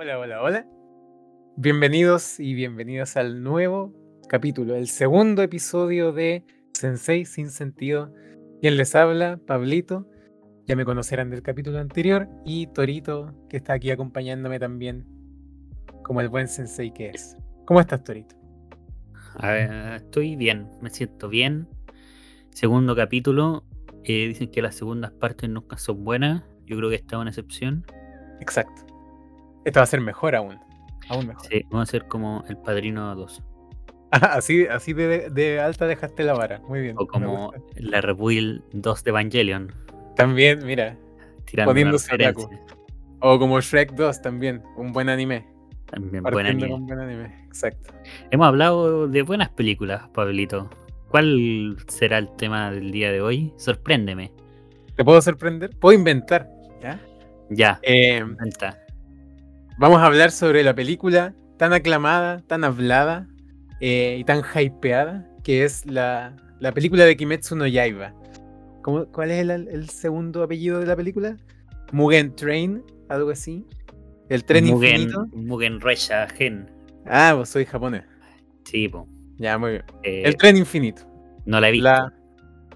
Hola, hola, hola. Bienvenidos y bienvenidas al nuevo capítulo, el segundo episodio de Sensei sin sentido. Quien les habla, Pablito. Ya me conocerán del capítulo anterior. Y Torito, que está aquí acompañándome también, como el buen Sensei que es. ¿Cómo estás, Torito? A ver, estoy bien, me siento bien. Segundo capítulo. eh, dicen que las segundas partes nunca son buenas. Yo creo que esta es una excepción. Exacto. Esto va a ser mejor aún. Aún mejor. Sí, vamos a ser como el padrino 2. así así de, de alta dejaste la vara. Muy bien. O como la Rebuild 2 de Evangelion. También, mira. Tirando Poniéndose otaku. O como Shrek 2 también. Un buen anime. También buen anime. con buen anime. Exacto. Hemos hablado de buenas películas, Pablito. ¿Cuál será el tema del día de hoy? Sorpréndeme. ¿Te puedo sorprender? Puedo inventar. ¿ya? Ya, Eh. Vamos a hablar sobre la película tan aclamada, tan hablada eh, y tan hypeada que es la, la película de Kimetsu no Yaiba. ¿Cómo- ¿Cuál es el, el segundo apellido de la película? Mugen Train, algo así. El tren Mugen, infinito. Mugen Resha Gen. Ah, vos soy japonés. Sí, po. Ya, muy bien. Eh, El tren infinito. no la he visto. La,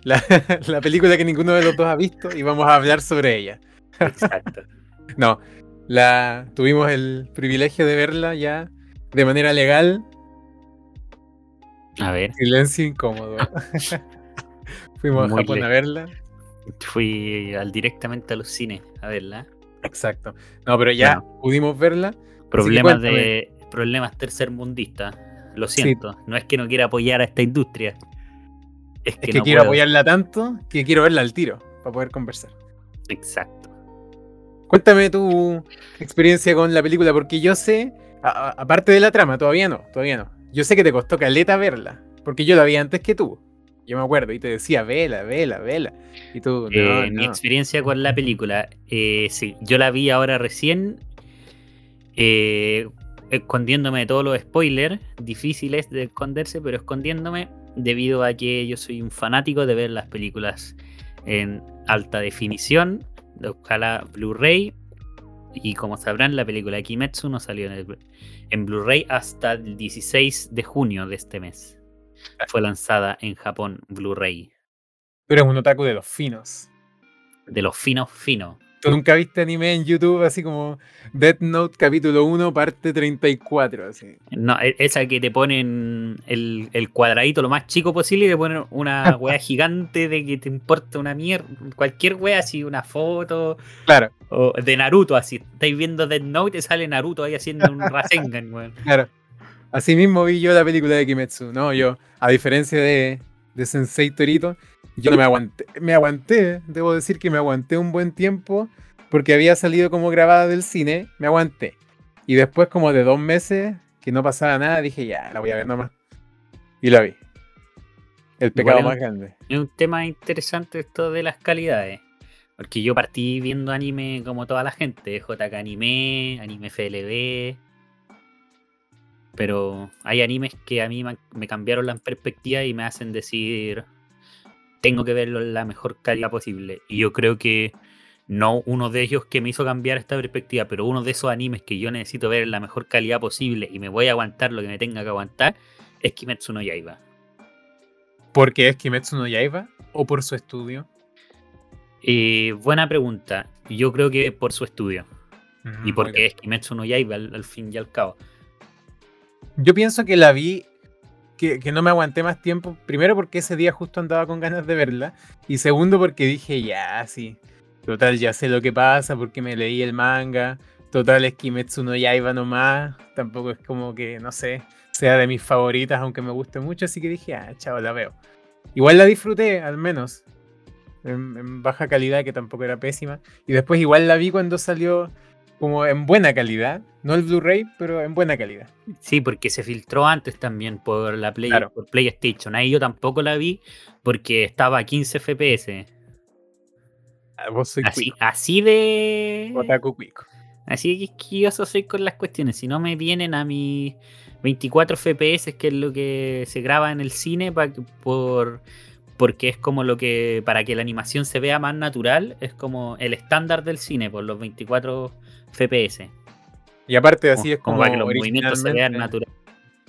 la, la película que ninguno de los dos ha visto y vamos a hablar sobre ella. Exacto. No, la tuvimos el privilegio de verla ya de manera legal. A ver, Silencio incómodo. Fuimos a Japón a verla. fui al, directamente a los cines a verla. Exacto. No, pero ya Bueno. pudimos verla. Problemas de problemas tercermundistas. Lo siento. No es que no quiera apoyar a esta industria. Es que, Es que no quiero puedo. apoyarla tanto que quiero verla al tiro para poder conversar. Exacto. Cuéntame tu experiencia con la película, porque yo sé, a- a- aparte de la trama, todavía no, todavía no. Yo sé que te costó caleta verla, porque yo la vi antes que tú. Yo me acuerdo y te decía, vela, vela, vela. Y tú, no, Eh, Mi experiencia con la película, eh, sí, yo la vi ahora recién, eh, escondiéndome de todos los spoilers, difíciles de esconderse, pero escondiéndome debido a que yo soy un fanático de ver las películas en alta definición, escala Blu-ray, y como sabrán, la película de Kimetsu no salió en, el- en Blu-ray hasta el 16 de junio de este mes. Fue lanzada en Japón Blu-ray, Tú eres un otaku de los finos. de los finos finos. ¿Tú nunca viste anime en YouTube así como Death Note capítulo 1 parte 34? Así. No, e- esa que te ponen el, el cuadradito lo más chico posible y te ponen una wea gigante de que te importa una mierda, cualquier wea así, una foto Claro, o de Naruto así. Estáis viendo Death Note y te sale Naruto ahí haciendo un Rasengan, weón. claro. Así mismo vi yo la película de Kimetsu. No, yo, a diferencia de, de Sensei Torito, yo no me aguanté. Me aguanté, debo decir que me aguanté un buen tiempo porque había salido como grabada del cine. Me aguanté. Y después, como de dos meses, que no pasaba nada, dije, ya, la voy a ver nomás. Y la vi. El pecado Igual más grande. Es un tema interesante esto de las calidades. Porque yo partí viendo anime como toda la gente, JK Anime, Anime FLB. Pero hay animes que a mí me cambiaron la perspectiva y me hacen decir, tengo que verlo en la mejor calidad posible. Y yo creo que no uno de ellos que me hizo cambiar esta perspectiva, pero uno de esos animes que yo necesito ver en la mejor calidad posible y me voy a aguantar lo que me tenga que aguantar, es Kimetsu no Yaiba. ¿Porque es Kimetsu no Yaiba? ¿O por su estudio? Eh, buena pregunta. Yo creo que por su estudio. Mm, Y porque es Kimetsu no Yaiba al, al fin y al cabo. Yo pienso que la vi, que, no me aguanté más tiempo. Primero porque ese día justo andaba con ganas de verla. Y segundo porque dije, ya, sí. Total, ya sé lo que pasa porque me leí el manga. Total, es Kimetsu no Yaiba nomás. Tampoco es como que, no sé, sea de mis favoritas, aunque me guste mucho. Así que dije, ah, chao, la veo. Igual la disfruté, al menos. En, en baja calidad, que tampoco era pésima. Y después igual la vi cuando salió como en buena calidad. No el Blu-ray, pero en buena calidad. Sí, porque se filtró antes también por la Play, Claro. por PlayStation. Ahí yo tampoco la vi porque estaba a 15 FPS. Ah, Vos soy Así, cuico, así de. otaku cuico. Así de quisquilloso soy con las cuestiones. Si no me vienen a mis 24 FPS, que es lo que se graba en el cine, pa- por, porque es como lo que. Para que la animación se vea más natural, es como el estándar del cine, por los 24 FPS. Y aparte así es como, para que los movimientos se vean naturales.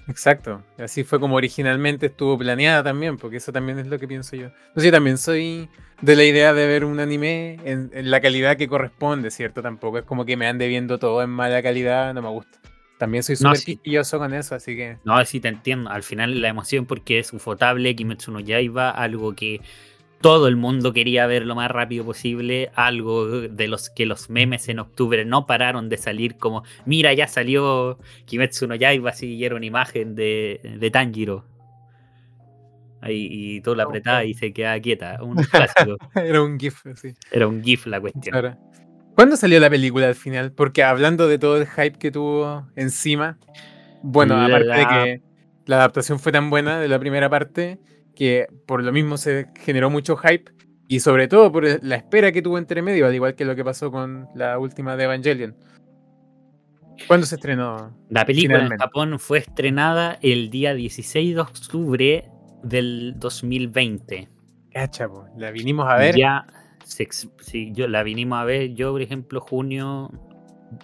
Exacto, así fue como originalmente estuvo planeada también, porque eso también es lo que pienso yo. Entonces yo también soy de la idea de ver un anime en, en la calidad que corresponde, ¿cierto? Tampoco es como que me ande viendo todo en mala calidad, no me gusta. También soy No, súper sí. quisquilloso con eso, así que... No, sí te entiendo. Al final la emoción porque es ufotable, Kimetsu no Yaiba, algo que todo el mundo quería ver lo más rápido posible, algo de los que los memes en octubre no pararon de salir como, mira, ya salió Kimetsu no Yaiba, así y era una imagen de, de Tanjiro. Ahí, y todo la apretaba oh. y se quedaba quieta. Un clásico. Era un GIF, así. Era un GIF la cuestión. Ahora, ¿Cuándo salió la película al final? Porque hablando de todo el hype que tuvo encima, bueno, aparte de que la adaptación fue tan buena de la primera parte, que por lo mismo se generó mucho hype, y sobre todo por la espera que tuvo entre medio, al igual que lo que pasó con la última de Evangelion. ¿Cuándo se estrenó? La película en Finalmente. Japón fue estrenada el día 16 de octubre del 2020. Cacha, po, la vinimos a ver. Ya, ex- sí, yo la vinimos a ver, yo por ejemplo, junio,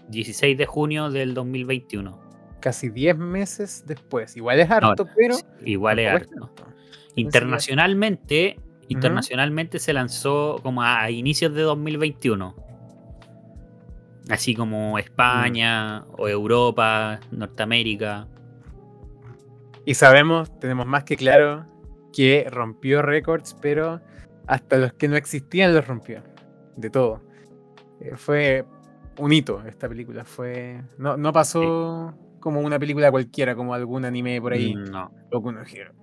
16 de junio del 2021. Casi 10 meses después. Igual es harto, pero. Igual es harto. Internacionalmente, internacionalmente se lanzó como a, a inicios de 2021. Así como España o Europa, Norteamérica. Y sabemos, tenemos más que claro, que rompió récords, pero hasta los que no existían los rompió. De todo. Eh, fue un hito esta película. Fue. No, no pasó como una película cualquiera, como algún anime por ahí. No. Boku no Hero,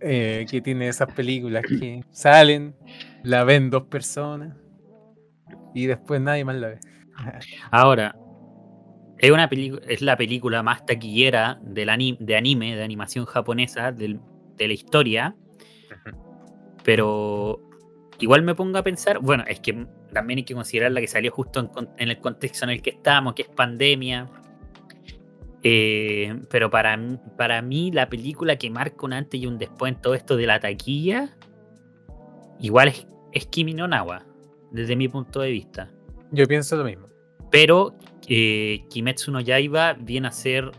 eh, que tiene esas películas que salen, la ven dos personas y después nadie más la ve. Ahora, es, una es la película más taquillera del ani- de anime, de animación japonesa del- de la historia. Pero igual me pongo a pensar, bueno, es que también hay que considerar la que salió justo en, el contexto en el que estamos, que es pandemia. Eh, pero para, mí- para mí la película que marca un antes y un después en todo esto de la taquilla, igual es, es Kimi no Nawa, desde mi punto de vista. Yo pienso lo mismo. Pero eh, Kimetsu no Yaiba viene a ser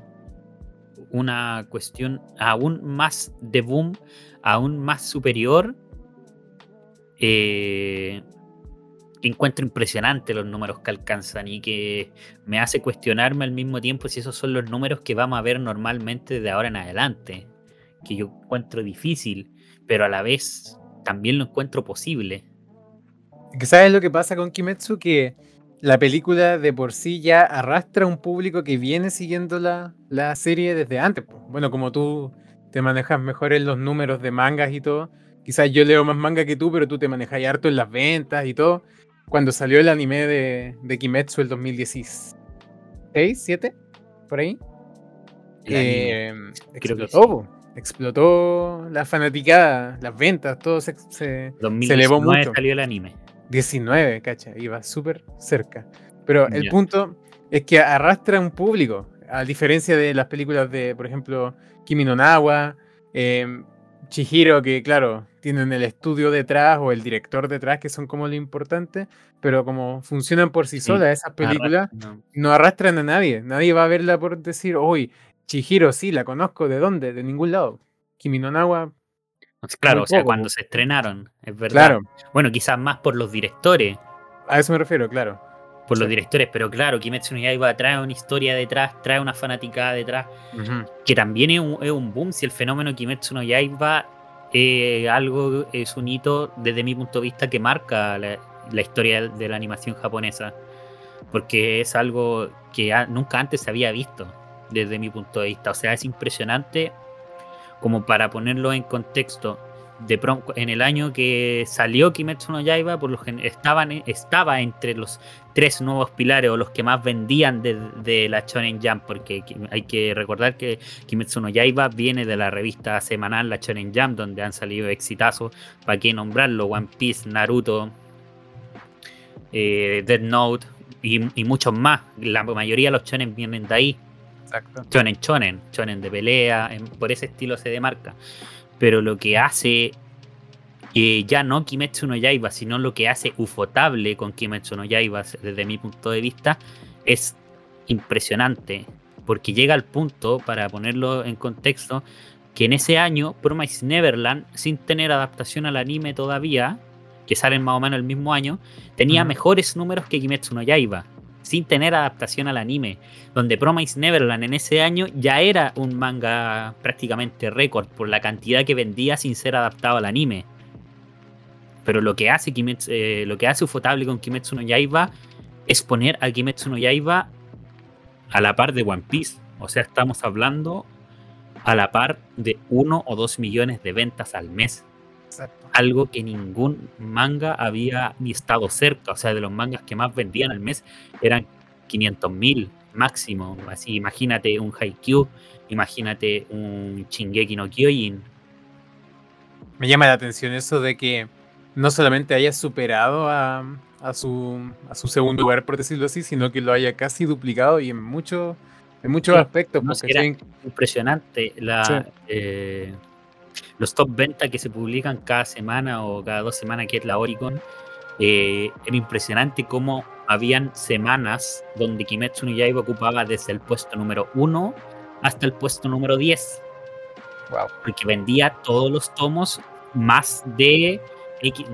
una cuestión aún más de boom, aún más superior. Eh, encuentro impresionante los números que alcanzan y que me hace cuestionarme al mismo tiempo si esos son los números que vamos a ver normalmente de ahora en adelante. Que yo encuentro difícil, pero a la vez también lo encuentro posible. ¿Sabes lo que pasa con Kimetsu? Que la película de por sí ya arrastra a un público que viene siguiendo la, la serie desde antes. Bueno, como tú te manejas mejor en los números de mangas y todo, quizás yo leo más manga que tú, pero tú te manejas harto en las ventas y todo. Cuando salió el anime de, de Kimetsu el 2016, ¿7? ¿Por ahí? Eh, creo que explotó, explotó la fanaticada, las ventas, todo se, se, 2019 elevó mucho. salió el anime. 19, cacha, iba súper cerca. Pero el Ya. punto es que arrastra un público, a diferencia de las películas de, por ejemplo, Kimi no Nawa, em, Chihiro, que claro, tienen el estudio detrás o el director detrás, que son como lo importante, pero como funcionan por sí, Sí, solas esas películas, no arrastran a nadie. Nadie va a verla por decir, uy, Chihiro, sí, la conozco, ¿de dónde? De ningún lado. Kimi no Nawa, Claro, o sea, cuando se estrenaron, es verdad. claro, Bueno, quizás más por los directores, a eso me refiero, claro. Por los directores, pero claro, Kimetsu no Yaiba trae una historia detrás, trae una fanaticada detrás, que también es un, es un boom si el fenómeno Kimetsu no Yaiba eh, algo es un hito desde mi punto de vista que marca la, la historia de la animación japonesa, porque es algo que a- nunca antes se había visto desde mi punto de vista, o sea, es impresionante como para ponerlo en contexto. De pronto, en el año que salió Kimetsu no Yaiba, por lo gen- estaban, estaba entre los tres nuevos pilares o los que más vendían de, de la Shonen Jump, porque hay que recordar que Kimetsu no Yaiba viene de la revista semanal La Shonen Jump, donde han salido exitazos, para qué nombrarlo, One Piece, Naruto, eh, Dead Note y, y muchos más. La mayoría de los shonen vienen de ahí. Exacto. Shonen Shonen, Shonen de pelea, en- por ese estilo se demarca. Pero lo que hace eh, ya no Kimetsu no Yaiba, sino lo que hace Ufotable con Kimetsu no Yaiba, desde mi punto de vista, es impresionante, porque llega al punto, para ponerlo en contexto, que en ese año Promise Neverland, sin tener adaptación al anime todavía, que salen más o menos el mismo año, tenía mejores números que Kimetsu no Yaiba, sin tener adaptación al anime, donde Promise Neverland en ese año ya era un manga prácticamente récord por la cantidad que vendía sin ser adaptado al anime. Pero lo que hace Kimetsu, eh, lo que hace Ufotable con Kimetsu no Yaiba es poner a Kimetsu no Yaiba a la par de One Piece. O sea, estamos hablando a la par de uno o dos millones de ventas al mes. Exacto. Algo que ningún manga había ni estado cerca. O sea, de los mangas que más vendían al mes eran 500 mil máximo. Así, imagínate un Haikyuu, imagínate un Shingeki no Kyojin. Me llama la atención eso de que no solamente haya superado a, a su, a su segundo lugar, por decirlo así, sino que lo haya casi duplicado y en, mucho, en muchos Sí, aspectos. no, porque si era- sí, Impresionante. La, Sí. eh, los top ventas que se publican cada semana o cada dos semanas, que es la Oricon, eh, era impresionante cómo habían semanas donde Kimetsu no Yaiba ocupaba desde el puesto número 1 hasta el puesto número 10. wow. porque vendía todos los tomos más de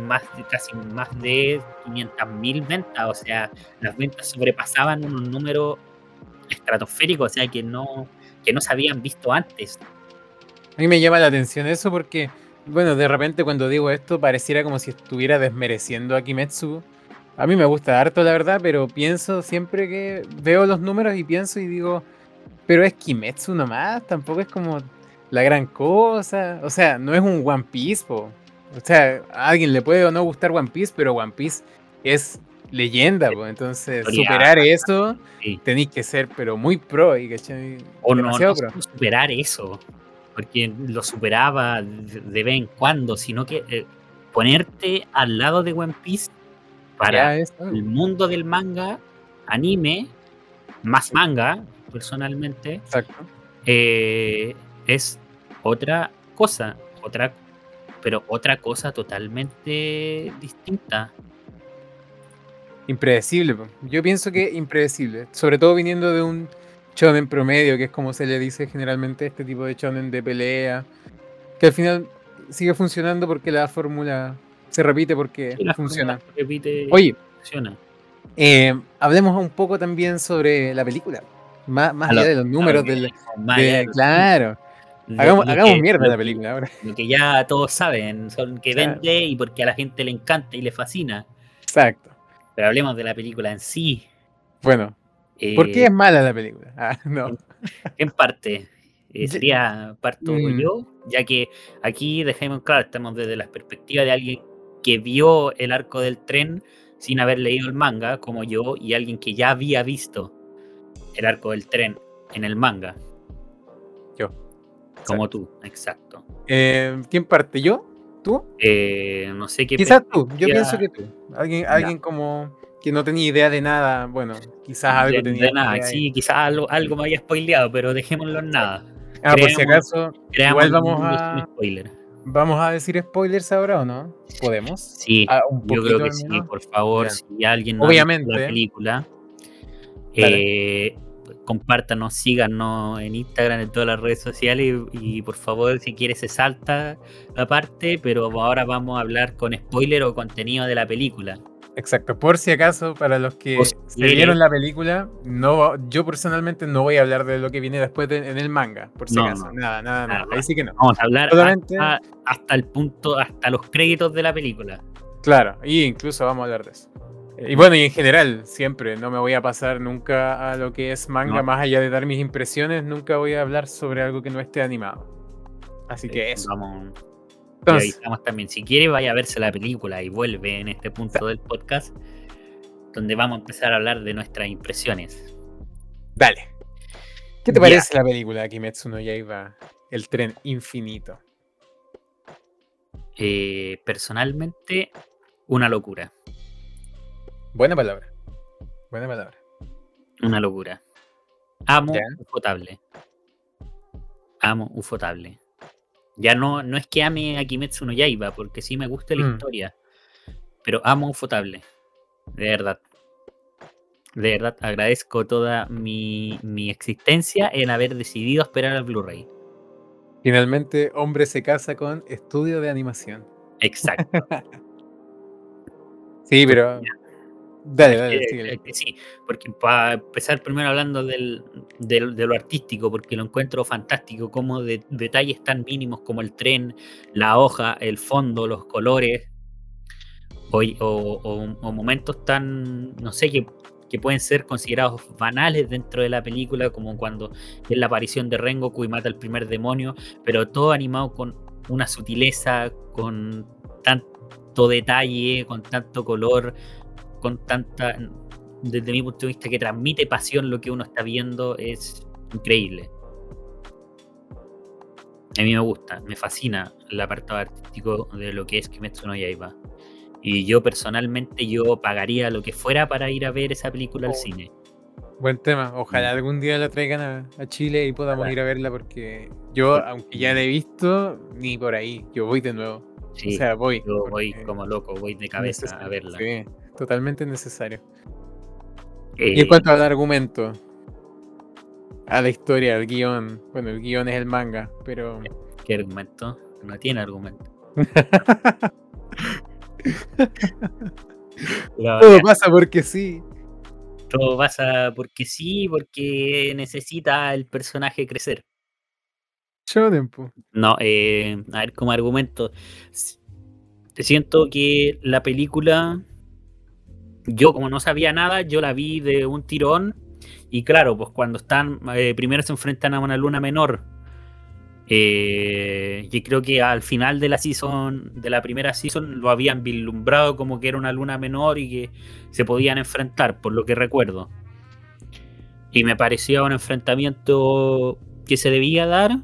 más de- casi más de 500 mil ventas, o sea, las ventas sobrepasaban unos números estratosféricos, o sea, que no que no se habían visto antes. A mí me llama la atención eso porque, bueno, de repente cuando digo esto pareciera como si estuviera desmereciendo a Kimetsu. A mí me gusta harto, la verdad, pero pienso siempre que veo los números y pienso y digo, pero es Kimetsu nomás, tampoco es como la gran cosa. O sea, no es un One Piece, po. O sea, a alguien le puede o no gustar One Piece, pero One Piece es leyenda, po. Entonces, superar eso, Sí. tenéis que ser, pero muy pro, y ¿cachai? O no, no pro. superar eso, porque lo superaba de, vez en cuando, sino que eh, ponerte al lado de One Piece para el mundo del manga, anime, más manga, personalmente, Exacto. eh, es otra cosa, otra, pero otra cosa totalmente distinta. Impredecible. Yo pienso que impredecible. Sobre todo viniendo de un shonen promedio, que es como se le dice generalmente a este tipo de shonen de pelea. Que al final sigue funcionando porque la fórmula se repite porque funciona. repite, Oye, funciona. eh, hablemos un poco también sobre la película. Más, más allá lo- de los números lo del. de- los- claro. Hagamos, hagamos que- mierda la película ahora. Lo que ya todos saben, son que Claro. vende y porque a la gente le encanta y le fascina. Exacto. Pero hablemos de la película en sí. Bueno, ¿por Eh, qué es mala la película? Ah, no. En parte. eh, sería parto Mm. yo, ya que aquí dejemos claro, estamos desde la perspectiva de alguien que vio el arco del tren sin haber leído el manga, como yo, y alguien que ya había visto el arco del tren en el manga, Yo. como tú, exacto. Eh, ¿Quién parte? ¿Yo? ¿Tú? Eh, no sé qué Quizás tú, yo pienso que tú. Alguien, alguien como que no tenía idea de nada, bueno, quizás algo de, tenía. de nada, sí, quizás algo, algo me había spoileado, pero dejémoslo en nada. Ah, por si creamos- acaso, Creamos igual vamos a, spoiler. vamos a decir spoilers ahora o no? ¿Podemos? Sí, Ah, un yo creo que sí, por favor, si alguien no ha visto Obviamente. la película, eh, compártanos, síganos en Instagram, en todas las redes sociales y, y por favor, si quiere se salta la parte, pero ahora vamos a hablar con spoiler o contenido de la película. Exacto, por si acaso, para los que se vieron la película, no, yo personalmente no voy a hablar de lo que viene después de- en el manga, por si No, acaso. no. Nada, nada, nada. Ahí sí que no. Vamos a hablar Solamente- hasta, hasta el punto, hasta los créditos de la película. Claro, y incluso vamos a hablar de eso. Y bueno, y en general, siempre, no me voy a pasar nunca a lo que es manga, No. más allá de dar mis impresiones, nunca voy a hablar sobre algo que no esté animado. Así que Eh, eso. Vamos, Entonces, avisamos también, si quiere vaya a verse la película y vuelve en este punto del podcast, donde vamos a empezar a hablar de nuestras impresiones. dale. ¿Qué te Ya. parece la película Kimetsu no Yaiba, El tren infinito? Eh, personalmente, una locura. Buena palabra. Buena palabra. Una locura. Amo Ya. Ufotable. Amo Ufotable. Ya no, no es que ame a Kimetsu no Yaiba, porque sí me gusta la Mm. historia. Pero amo Ufotable. De verdad. De verdad, agradezco toda mi, mi existencia en haber decidido esperar al Blu-ray. Finalmente, hombre se casa con estudio de animación. Exacto. Sí, pero. Dale, dale, Eh, síguele. eh, que sí, porque para empezar primero hablando del, del- de lo artístico, porque lo encuentro fantástico, como de, detalles tan mínimos como el tren, la hoja, el fondo, los colores, o, o- o- o momentos tan, no sé, que, que pueden ser considerados banales dentro de la película, como cuando es la aparición de Rengoku y mata al primer demonio, pero todo animado con una sutileza, con tanto detalle, con tanto color, con tanta, desde mi punto de vista, que transmite pasión lo que uno está viendo, es increíble. A mí me gusta, me fascina el apartado artístico de lo que es Kimetsu no Yaiba. Y yo personalmente yo pagaría lo que fuera para ir a ver esa película al Oh. cine. Buen tema. Ojalá algún día la traigan a, a Chile y podamos Ojalá. ir a verla porque yo, aunque ya la he visto, ni por ahí. Yo voy de nuevo. Sí, o sea, voy. yo voy como loco, voy de cabeza a verla. Sí, totalmente necesario. Eh, Y en cuanto al argumento, a la historia, al guion. Bueno, el guion es el manga, pero. ¿Qué argumento? No tiene argumento. Todo pasa porque sí. todo pasa porque sí, porque necesita el personaje crecer. Shonen. No, eh, a ver, como argumento. Siento que la película, yo como no sabía nada, yo la vi de un tirón. Y claro, pues cuando están, eh, primero se enfrentan a una luna menor. Eh, y creo que al final de la season, de la primera season, lo habían vislumbrado como que era una luna menor y que se podían enfrentar, por lo que recuerdo. Y me parecía un enfrentamiento que se debía dar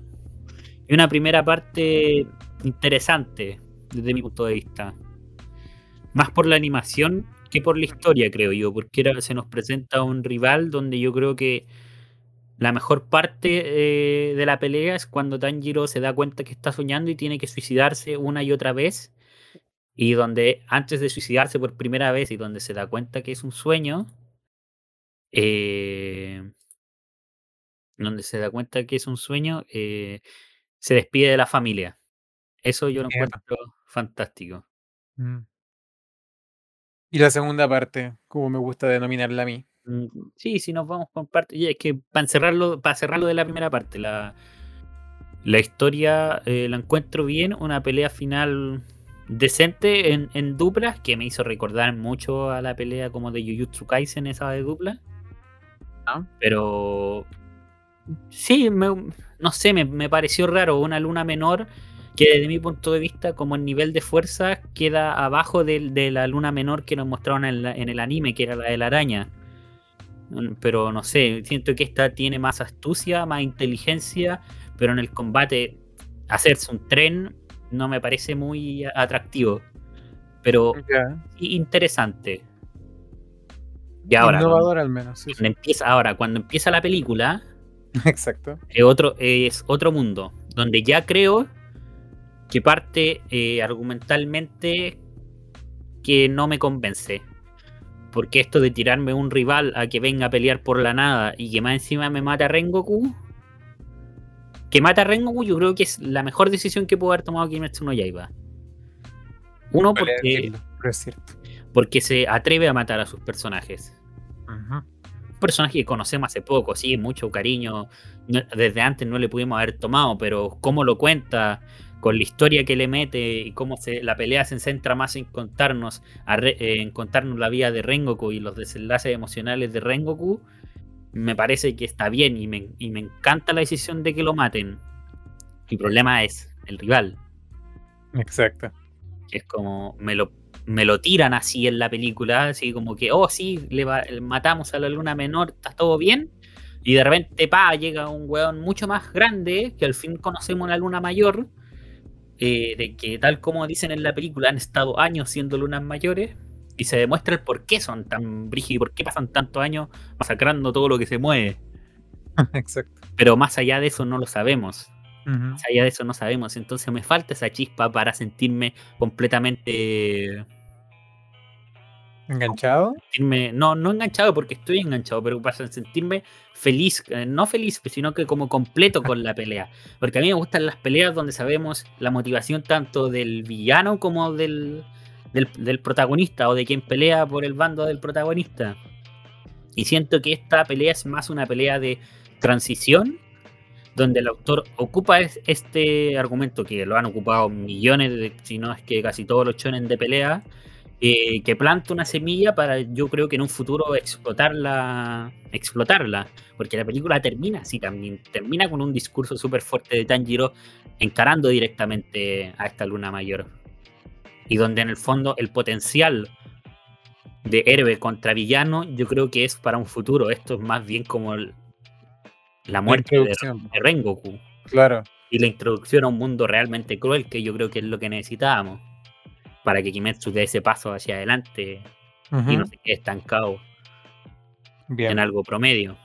y una primera parte interesante desde mi punto de vista. Más por la animación que por la historia, creo yo, porque era- se nos presenta un rival donde yo creo que la mejor parte eh, de la pelea es cuando Tanjiro se da cuenta que está soñando y tiene que suicidarse una y otra vez. Y donde antes de suicidarse por primera vez y donde se da cuenta que es un sueño, eh, donde se da cuenta que es un sueño, eh, se despide de la familia. Eso yo lo encuentro fantástico. Mm. Y la segunda parte, como me gusta denominarla a mí. Mm, Sí, si nos vamos con parte. Es que para cerrarlo, para cerrarlo de la primera parte, la, la historia eh, la encuentro bien, una pelea final decente en, en duplas que me hizo recordar mucho a la pelea como de Jujutsu Kaisen, esa de dupla. Ah. Pero sí, me- no sé, me, me pareció raro una luna menor que desde mi punto de vista como el nivel de fuerza queda abajo del- de, la luna menor que nos mostraron en, la- en el anime, que era la de la araña. Mm, Pero no sé, siento que esta tiene más astucia, más inteligencia, pero en el combate hacerse un tren no me parece muy atractivo. Pero interesante. Y ahora, Innovador al menos, sí, sí. cuando empieza, ahora, cuando empieza la película, Exacto. es otro, es otro mundo, donde ya creo que parte eh, argumentalmente que no me convence. Porque esto de tirarme un rival a que venga a pelear por la nada y que más encima me mata a Rengoku, que mata a Rengoku yo creo que es la mejor decisión que pudo haber tomado Kimetsu no Yaiba. Uno porque, porque se atreve a matar a sus personajes. Un personaje que conocemos hace poco, sí, mucho cariño. desde antes no le pudimos haber tomado, pero cómo lo cuenta, con la historia que le mete y cómo se, la pelea se centra más en contarnos, a Re- eh, en contarnos la vida de Rengoku y los desenlaces emocionales de Rengoku, me parece que está bien y me, y me encanta la decisión de que lo maten. Mi problema es el rival, Exacto. es como me lo, me lo tiran así en la película, así como que, oh sí, le va- matamos a la luna menor, está todo bien. Y de repente, pa, llega un weón mucho más grande, que al fin conocemos la luna mayor, eh, de que tal como dicen en la película, han estado años siendo lunas mayores, y se demuestra el por qué son tan brígidos y por qué pasan tantos años masacrando todo lo que se mueve. Exacto. Pero más allá de eso no lo sabemos. Más allá de eso no sabemos. Entonces me falta esa chispa para sentirme completamente ¿Enganchado? No, no enganchado porque estoy enganchado, pero para sentirme feliz, eh, no feliz, sino que como completo con la pelea. Porque a mí me gustan las peleas donde sabemos la motivación tanto del villano como del, del, del protagonista o de quien pelea por el bando del protagonista. Y siento que esta pelea es más una pelea de transición donde el autor ocupa este argumento que lo han ocupado millones, de, si no es que casi todos los chones de pelea, eh, que planta una semilla para yo creo que en un futuro explotarla, explotarla, porque la película termina así también, termina con un discurso súper fuerte de Tanjiro encarando directamente a esta luna mayor, y donde en el fondo el potencial de héroe contra villano yo creo que es para un futuro, esto es más bien como el, la muerte de, de, Rengoku. Claro. Y la introducción a un mundo realmente cruel, que yo creo que es lo que necesitábamos. Para que Kimetsu dé ese paso hacia adelante y no se quede estancado en algo promedio.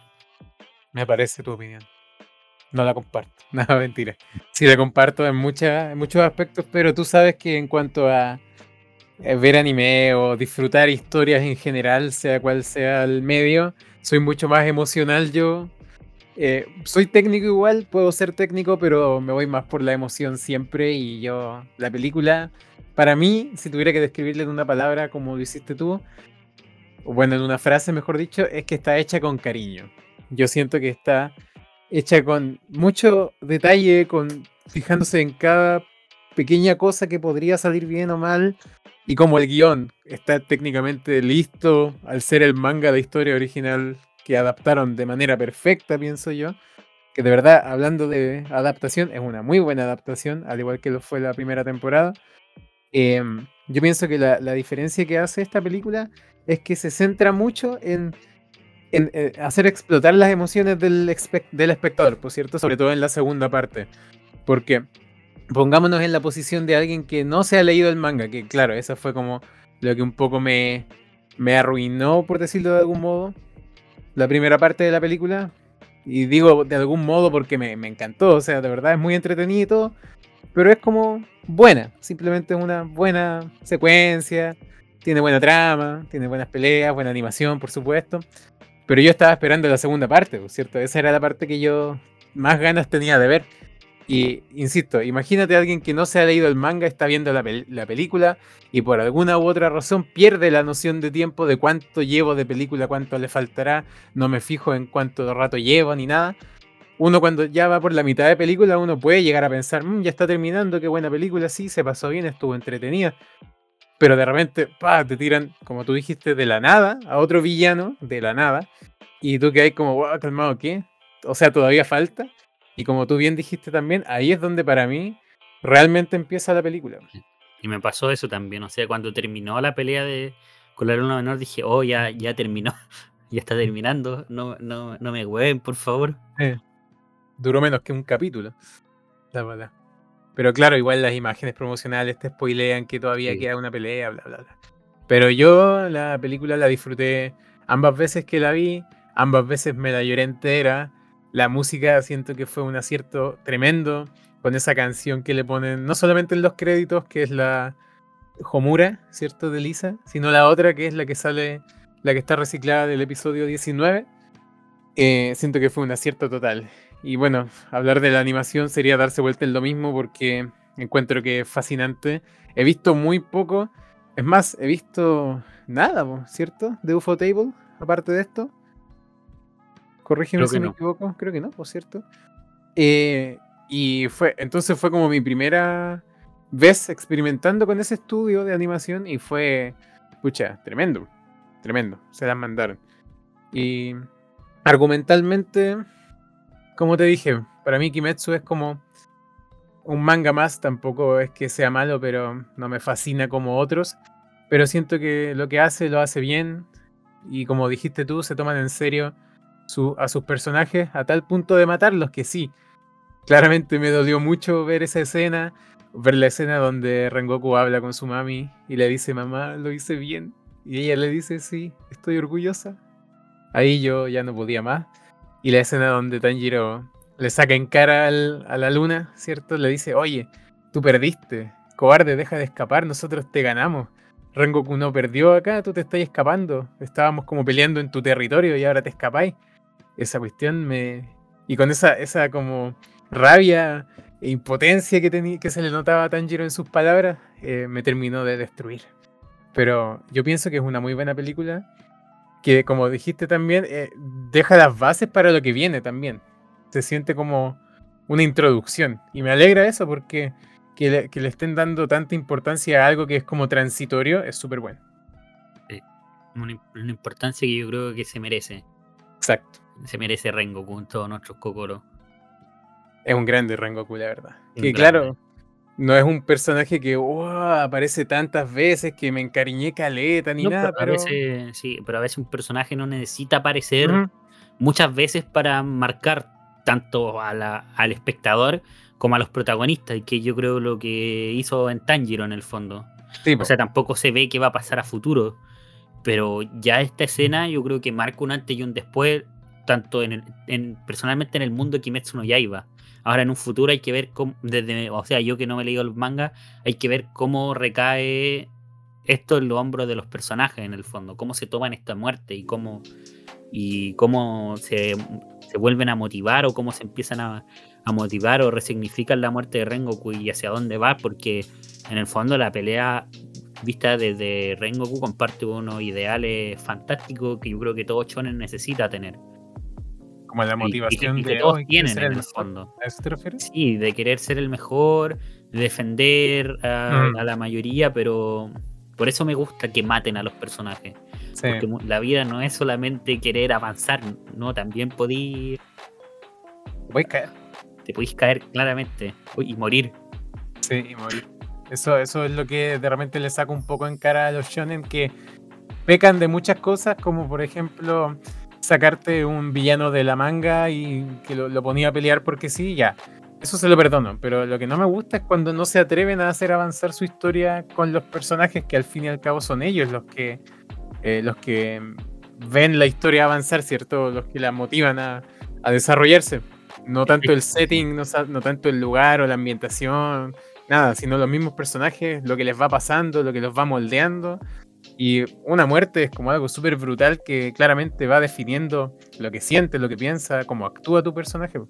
Me parece tu opinión. No la comparto. Nada, mentira. Sí la comparto en, muchas, en muchos aspectos, pero tú sabes que en cuanto a eh, ver anime o disfrutar historias en general, sea cual sea el medio, soy mucho más emocional yo eh, soy técnico igual, puedo ser técnico, pero me voy más por la emoción siempre. Y yo, la película, para mí, si tuviera que describirle en una palabra como lo hiciste tú, o bueno, en una frase mejor dicho, es que está hecha con cariño. Yo siento que está hecha con mucho detalle, con fijándose en cada pequeña cosa que podría salir bien o mal. Y como el guion está técnicamente listo, al ser el manga de historia original que adaptaron de manera perfecta, pienso yo. Que de verdad, hablando de adaptación, es una muy buena adaptación, al igual que lo fue la primera temporada. Em, yo pienso que la, diferencia que hace esta película es que se centra mucho en, eh, hacer explotar las emociones del, espectador, por cierto, sobre todo en la segunda parte. Porque pongámonos en la posición de alguien que no se ha leído el manga, que claro, eso fue como lo que un poco me, me arruinó, por decirlo de algún modo, la primera parte de la película. Y digo de algún modo porque me, encantó. O sea, de verdad es muy entretenido Pero es como buena. Simplemente es una buena secuencia. Tiene buena trama. Tiene buenas peleas. Buena animación, por supuesto. Pero yo estaba esperando la segunda parte, ¿cierto? Esa era la parte que yo más ganas tenía de ver. Y insisto, imagínate a alguien que no se ha leído el manga, está viendo la, película y por alguna u otra razón pierde la noción de tiempo de cuánto llevo de película, cuánto le faltará, no me fijo en cuánto rato llevo ni nada. Uno cuando ya va por la mitad de película, uno puede llegar a pensar, mm, ya está terminando, qué buena película, sí, se pasó bien, estuvo entretenida. Pero de repente, pa, te tiran, como tú dijiste, de la nada a otro villano, de la nada. Y tú que hay como, wow, calmado, ¿qué? O sea, todavía falta. Y como tú bien dijiste también, ahí es donde para mí realmente empieza la película. Y me pasó eso también, o sea, cuando terminó la pelea de con la luna menor dije, oh, ya, ya terminó, ya está terminando, no, no, no me hueven, por favor. Duró menos que un capítulo, la verdad. Pero claro, igual las imágenes promocionales te spoilean que todavía queda una pelea, bla, bla, bla. Pero yo la película la disfruté ambas veces que la vi, ambas veces me la lloré entera. La música siento que fue un acierto tremendo con esa canción que le ponen, no solamente en los créditos, que es la Homura, ¿cierto? De Lisa, sino la otra que es la que sale, la que está reciclada del episodio 19. Eh, siento que fue un acierto total. Y bueno, hablar de la animación sería darse vuelta en lo mismo porque encuentro que es fascinante. He visto muy poco, es más, he visto nada, ¿cierto? De UFO Table, aparte de esto. Corrígeme si me equivoco, creo que no, por cierto. Eh, y fue, entonces fue como mi primera vez experimentando con ese estudio de animación y fue, pucha, tremendo, tremendo, se las mandaron. Y argumentalmente, como te dije, para mí Kimetsu es como un manga más, tampoco es que sea malo, pero no me fascina como otros. Pero siento que lo que hace lo hace bien y como dijiste tú, se toman en serio a sus personajes a tal punto de matarlos que sí. Claramente me dolió mucho ver esa escena, ver la escena donde Rengoku habla con su mami y le dice, mamá, lo hice bien. Y ella le dice, sí, estoy orgullosa. Ahí yo ya no podía más. Y la escena donde Tanjiro le saca en cara a la luna, ¿cierto? Le dice, oye, tú perdiste, cobarde, deja de escapar, nosotros te ganamos. Rengoku no perdió acá, tú te estás escapando. Estábamos como peleando en tu territorio y ahora te escapáis. Esa cuestión me. Y con esa, esa como rabia e impotencia que, que se le notaba a Tanjiro en sus palabras, eh, me terminó de destruir. Pero yo pienso que es una muy buena película. Que como dijiste también, eh, deja las bases para lo que viene también. Se siente como una introducción. Y me alegra eso porque que le, estén dando tanta importancia a algo que es como transitorio es súper bueno. una, importancia que yo creo que se merece. Exacto. Se merece Rengoku con todos nuestros Kokoro. Es un grande Rengoku, la verdad. que claro, no es un personaje que aparece tantas veces que me encariñé caleta ni nada. Pero, A veces, sí, pero a veces un personaje no necesita aparecer muchas veces para marcar tanto al espectador como a los protagonistas, y que yo creo lo que hizo en Tanjiro en el fondo. o sea, tampoco se ve qué va a pasar a futuro, pero ya esta escena yo creo que marca un antes y un después, tanto en, en personalmente en el mundo de Kimetsu no Yaiba. Ahora en un futuro hay que ver cómo, desde, o sea, yo que no me he leído el manga, hay que ver cómo recae esto en los hombros de los personajes en el fondo, cómo se toman esta muerte y cómo y cómo se, se vuelven a motivar o cómo se empiezan a, a, motivar o resignifican la muerte de Rengoku y hacia dónde va, porque en el fondo la pelea vista desde Rengoku comparte unos ideales fantásticos que yo creo que todo Chonen necesita tener. Como la motivación de todos tienen en el fondo. ¿A eso te refieres? Sí, de querer ser el mejor, de defender a, mm. a la mayoría, pero por eso me gusta que maten a los personajes. Porque la vida no es solamente querer avanzar, no, también podéis. Te caer. Te podéis caer claramente y morir. Sí, y morir. Eso, eso es lo que de repente le saco un poco en cara a los shonen que pecan de muchas cosas, como por ejemplo sacarte un villano de la manga y que lo, ponía a pelear porque sí, ya. Eso se lo perdono, pero lo que no me gusta es cuando no se atreven a hacer avanzar su historia con los personajes que al fin y al cabo son ellos los que eh, los que ven la historia avanzar, ¿cierto? Los que la motivan a, desarrollarse. No tanto el setting, no, no, tanto el lugar o la ambientación, nada, sino los mismos personajes, lo que les va pasando, lo que los va moldeando. Y una muerte es como algo súper brutal que claramente va definiendo lo que siente, lo que piensa, cómo actúa tu personaje.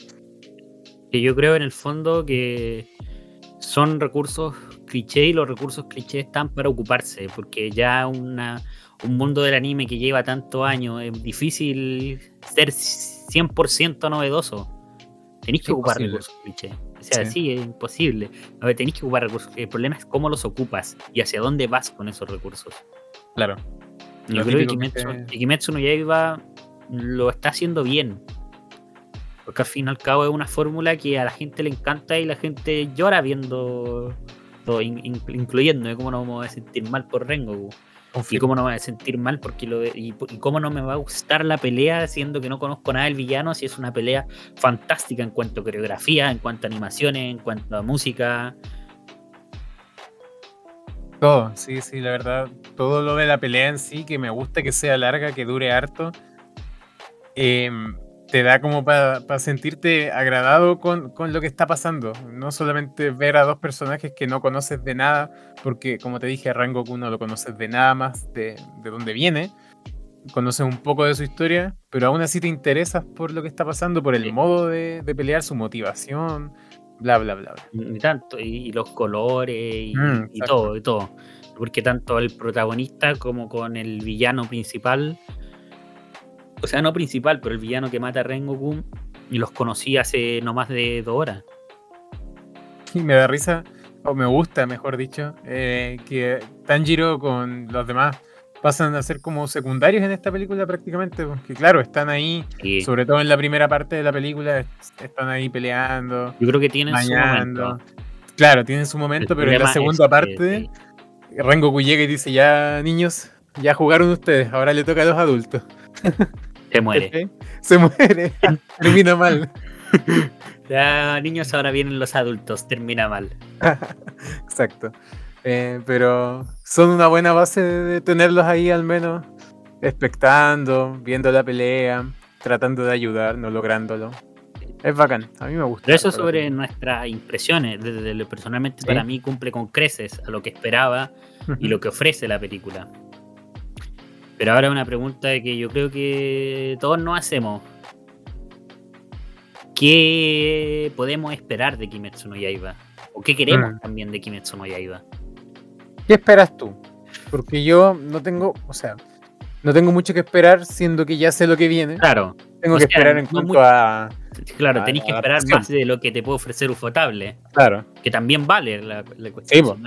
Que yo creo en el fondo que son recursos cliché y los recursos cliché están para ocuparse, porque ya una, un mundo del anime que lleva tantos años, es difícil ser 100% novedoso. Tenéis que ocupar recursos cliché. O sea, sí. es imposible. A ver, tenéis que ocupar recursos. El problema es cómo los ocupas y hacia dónde vas con esos recursos. Claro. Yo creo que Kimetsu, no Yaiba lo está haciendo bien. Porque al fin y al cabo es una fórmula que a la gente le encanta y la gente llora viendo todo, incluyendo cómo nos vamos a sentir mal por Rengoku. Y cómo no me voy a sentir mal porque lo y, cómo no me va a gustar la pelea siendo que no conozco nada del villano si es una pelea fantástica en cuanto a coreografía, en cuanto a animaciones, en cuanto a música. Todo, sí, sí, la verdad, todo lo de la pelea en sí, que me gusta que sea larga, que dure harto. Eh, te da como para sentirte agradado con, lo que está pasando. No solamente ver a dos personajes que no conoces de nada, porque como te dije, a Rangoku no lo conoces de nada más de, de dónde viene. Conoces un poco de su historia, pero aún así te interesas por lo que está pasando, por el modo de, pelear, su motivación, bla, bla, bla. Y tanto, y, los colores, y, mm, y todo, y todo. Porque tanto el protagonista como con el villano principal o sea, no principal, pero el villano que mata a Rengoku, y los conocí hace no más de dos horas. Y me da risa, o me gusta, mejor dicho, eh, que Tanjiro con los demás pasan a ser como secundarios en esta película prácticamente, porque claro, están ahí, sobre todo en la primera parte de la película, están ahí peleando. Yo creo que tienen su momento. Claro, tienen su momento, pero en la segunda parte, Rengoku llega y dice, ya niños, ya jugaron ustedes, ahora le toca a los adultos. Se muere. Se muere. termina mal. Ya, niños, ahora vienen los adultos. Termina mal. Exacto. Eh, pero son una buena base de tenerlos ahí al menos expectando, viendo la pelea, tratando de ayudar, no lográndolo. Es bacán, a mí me gusta. Pero eso sobre nuestras impresiones. Desde lo personalmente para mí cumple con creces a lo que esperaba y lo que ofrece la película. Pero ahora una pregunta que yo creo que todos nos hacemos. ¿Qué podemos esperar de Kimetsu no Yaiba? ¿O qué queremos mm. también de Kimetsu no Yaiba? ¿Qué esperas tú? Porque yo no tengo, o sea, no tengo mucho que esperar, siendo que ya sé lo que viene. Claro. Tengo que esperar en cuanto a. Claro, tenéis que esperar más de lo que te puede ofrecer Ufotable. Claro. Que también vale la, cuestión.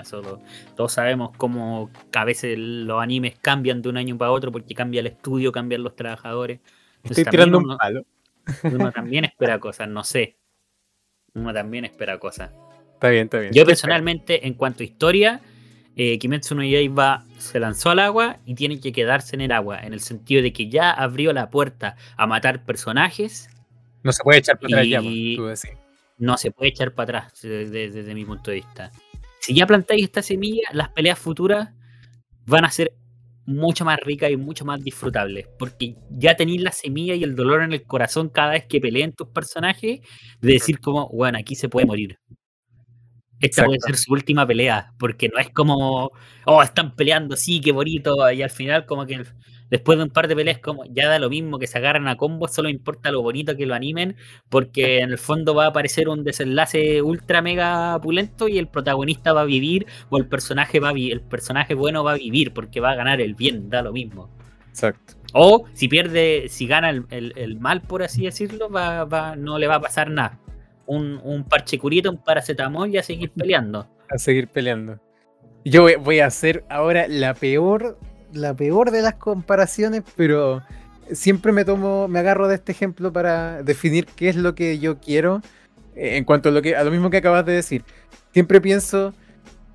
todos sabemos cómo a veces los animes cambian de un año para otro porque cambia el estudio, cambian los trabajadores. Estoy tirando un palo. Uno también espera cosas, no sé. Uno también espera cosas. Está bien, está bien. Yo personalmente, en cuanto a historia, eh, Kimetsu no Yaiba se lanzó al agua y tiene que quedarse en el agua, en el sentido de que ya abrió la puerta a matar personajes. No se puede echar para atrás ya, pues, No se puede echar para atrás desde, mi punto de vista. Si ya plantáis esta semilla, las peleas futuras van a ser mucho más ricas y mucho más disfrutables, porque ya tenéis la semilla y el dolor en el corazón cada vez que peleen tus personajes, de decir como, bueno, aquí se puede morir. Esta puede ser su última pelea, porque no es como, oh, están peleando, sí, qué bonito, y al final como que después de un par de peleas como ya da lo mismo que se agarran a combos, solo importa lo bonito que lo animen, porque en el fondo va a aparecer un desenlace ultra mega pulento y el protagonista va a vivir, o el personaje va a el personaje bueno va a vivir, porque va a ganar el bien, da lo mismo. Exacto. O si pierde, si gana el, mal, por así decirlo, va, va, no le va a pasar nada un, parche curito, un paracetamol y a seguir peleando. A seguir peleando. Yo voy, a hacer ahora la peor, la peor de las comparaciones, pero siempre me tomo, me agarro de este ejemplo para definir qué es lo que yo quiero eh, en cuanto a lo que, a lo mismo que acabas de decir. Siempre pienso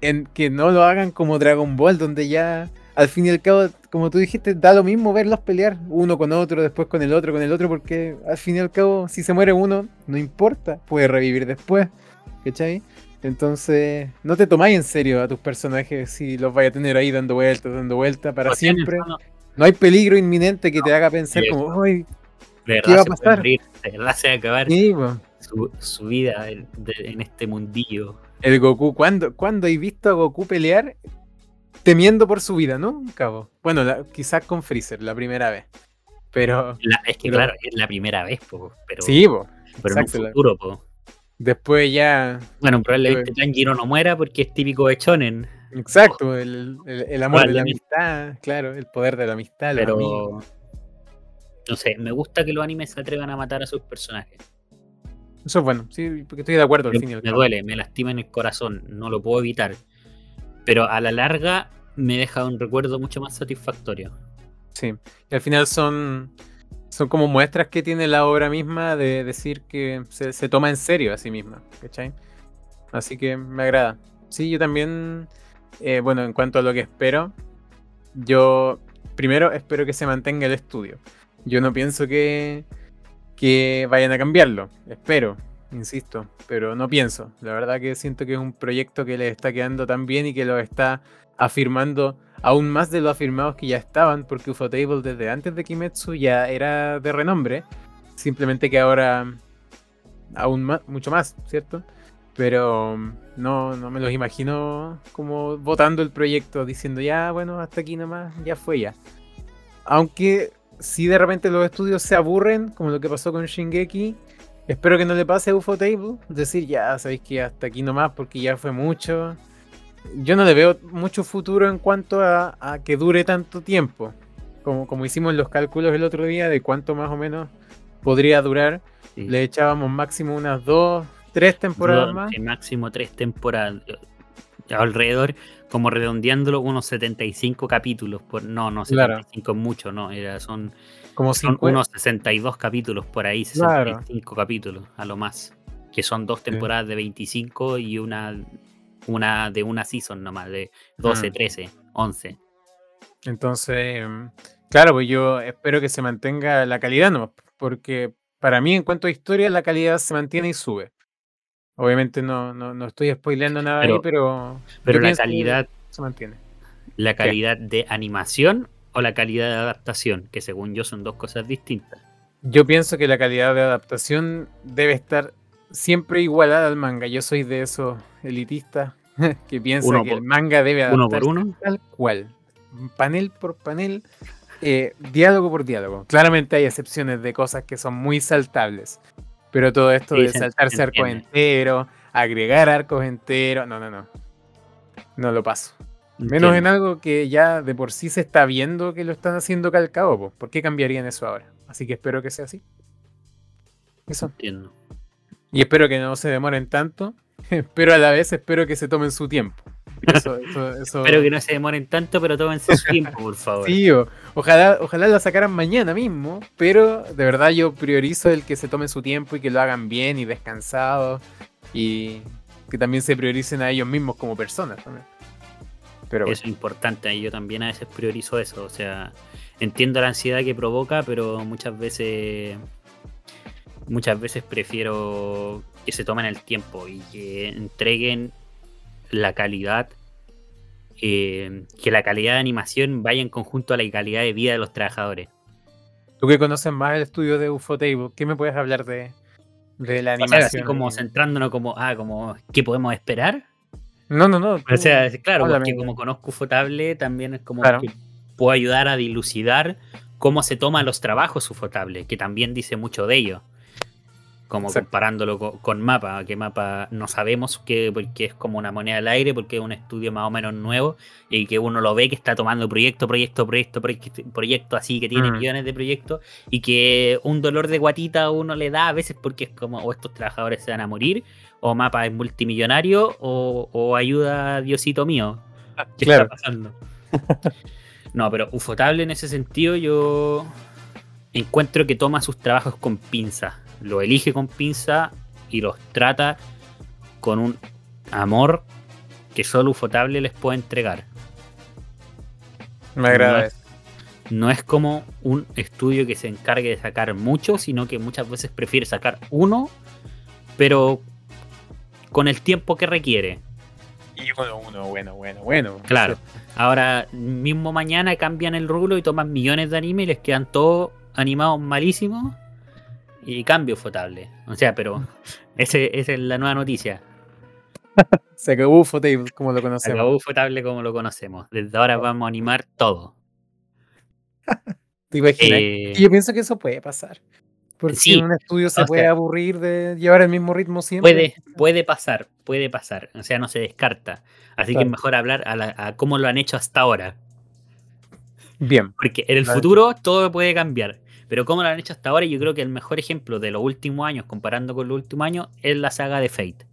en que no lo hagan como Dragon Ball, donde ya al fin y al cabo, como tú dijiste, da lo mismo verlos pelear uno con otro, después con el otro, con el otro, porque al fin y al cabo, si se muere uno, no importa, puede revivir después, ¿cachai? Entonces, no te tomáis en serio a tus personajes si los vais a tener ahí dando vueltas, dando vueltas para siempre. No hay peligro inminente que te haga pensar como, ¿qué va a pasar? de verdad se va a acabar su, vida en, este mundillo. El Goku, ¿cuándo, ¿cuándo he visto a Goku pelear temiendo por su vida, ¿no? Cabo. Bueno, quizás con Freezer, la primera vez. Pero. es que, claro, es la primera vez, po, pero. Sí, po. Pero en futuro, po. Después ya. Bueno, probablemente Tanjiro no muera porque es típico de Chonen. Exacto, el, amor de la amistad, claro, el poder de la amistad. Pero. No sé, me gusta que los animes se atrevan a matar a sus personajes. Eso es bueno, sí, porque estoy de acuerdo al Me duele, me lastima en el corazón, no lo puedo evitar. Pero a la larga me deja un recuerdo mucho más satisfactorio. Sí, y al final son, son como muestras que tiene la obra misma de decir que se, toma en serio a sí misma, ¿cachai? Así que me agrada. Sí, yo también, eh, bueno, en cuanto a lo que espero, yo primero espero que se mantenga el estudio. Yo no pienso que, que vayan a cambiarlo, espero, insisto, pero no pienso. La verdad que siento que es un proyecto que les está quedando tan bien y que lo está afirmando aún más de lo afirmados que ya estaban, porque Ufotable desde antes de Kimetsu ya era de renombre, simplemente que ahora aún más, mucho más, ¿cierto? Pero no, no me los imagino como votando el proyecto, diciendo ya, bueno, hasta aquí nomás, ya fue ya. Aunque si de repente los estudios se aburren, como lo que pasó con Shingeki, espero que no le pase a Ufotable, decir ya, sabéis que hasta aquí nomás porque ya fue mucho yo no le veo mucho futuro en cuanto a, que dure tanto tiempo. Como, como hicimos los cálculos el otro día de cuánto más o menos podría durar. Le echábamos máximo unas dos, tres temporadas más. máximo tres temporadas. Alrededor, como redondeándolo, unos 75 capítulos. Por, no, no, 75 es mucho, no. Era, son, como son unos 62 capítulos por ahí, 65 capítulos a lo más. Que son dos temporadas de 25 y una una de una season nomás, de 12, 13, 11. Entonces, em, claro, pues yo espero que se mantenga la calidad, ¿no? Porque para mí, en cuanto a historia, la calidad se mantiene y sube. Obviamente no, no, estoy spoileando nada pero, ahí, pero. Pero la calidad. Se mantiene. ¿La calidad de animación o la calidad de adaptación? Que según yo son dos cosas distintas. Yo pienso que la calidad de adaptación debe estar siempre igualada al manga. Yo soy de esos elitistas que piensan que el manga debe adaptarse uno uno. tal cual, panel por panel, eh, diálogo por diálogo. Claramente hay excepciones de cosas que son muy saltables, pero todo esto Sí, de se saltarse arcos enteros, agregar arcos enteros, no, no, no. No lo paso. Menos en algo que ya de por sí se está viendo que lo están haciendo calcado. po. ¿Por qué cambiarían eso ahora? Así que espero que sea así. Eso. Entiendo. Y espero que no se demoren tanto, pero a la vez espero que se tomen su tiempo. Eso, eso, eso- Espero que no se demoren tanto, pero tómense su tiempo, por favor. Sí, o- ojalá, ojalá la sacaran mañana mismo, pero de verdad yo priorizo el que se tomen su tiempo y que lo hagan bien y descansado y que también se prioricen a ellos mismos como personas también. Pero bueno, Eso es importante, y yo también a veces priorizo eso, o sea, entiendo la ansiedad que provoca, pero muchas veces muchas veces prefiero que se tomen el tiempo y que entreguen la calidad eh, que la calidad de animación vaya en conjunto a la calidad de vida de los trabajadores. tú que conoces más el estudio de Ufotable, ¿qué me puedes hablar de, de la O sea, animación? así como centrándonos como, ah, como, ¿qué podemos esperar? No, no, no. O sea, claro, háblame. porque como conozco Ufotable, también es como Claro. que puedo ayudar a dilucidar cómo se toman los trabajos Ufotable, que también dice mucho de ello. Como Exacto. comparándolo co- con, Mapa, que Mapa no sabemos que, porque es como una moneda al aire, porque es un estudio más o menos nuevo, y que uno lo ve que está tomando proyecto, proyecto, proyecto, proyecto, proyecto así, que tiene Mm. millones de proyectos, y que un dolor de guatita a uno le da a veces porque es como, o estos trabajadores se van a morir, o Mapa es multimillonario, o, o ayuda a Diosito mío. ¿Qué Claro. está pasando? no, pero Ufotable en ese sentido yo encuentro que toma sus trabajos con pinza. Lo elige con pinza y los trata con un amor que solo Ufotable les puede entregar. Me agrada no. No es como un estudio que se encargue de sacar mucho, sino que muchas veces prefiere sacar uno, pero con el tiempo que requiere. Y uno, uno, bueno, bueno, bueno. Claro. Ahora, mismo mañana cambian el rublo y toman millones de anime y les quedan todos animados malísimos. Y cambio fotable. O sea, pero ese, esa es la nueva noticia. Se acabó Ufotable, como lo Se conocemos. acabó fotable como lo conocemos. Desde ahora vamos a animar todo. ¿Te imaginas? Eh, Y yo pienso que eso puede pasar. Porque Sí, un estudio se puede sea- aburrir de llevar el mismo ritmo siempre. puede, puede pasar, puede pasar. O sea, no se descarta. Así que es mejor hablar a, la- a cómo lo han hecho hasta ahora. Bien. Porque en el Claro. futuro todo puede cambiar. Pero como lo han hecho hasta ahora, yo creo que el mejor ejemplo de los últimos años, comparando con los últimos años, es la saga de Fate.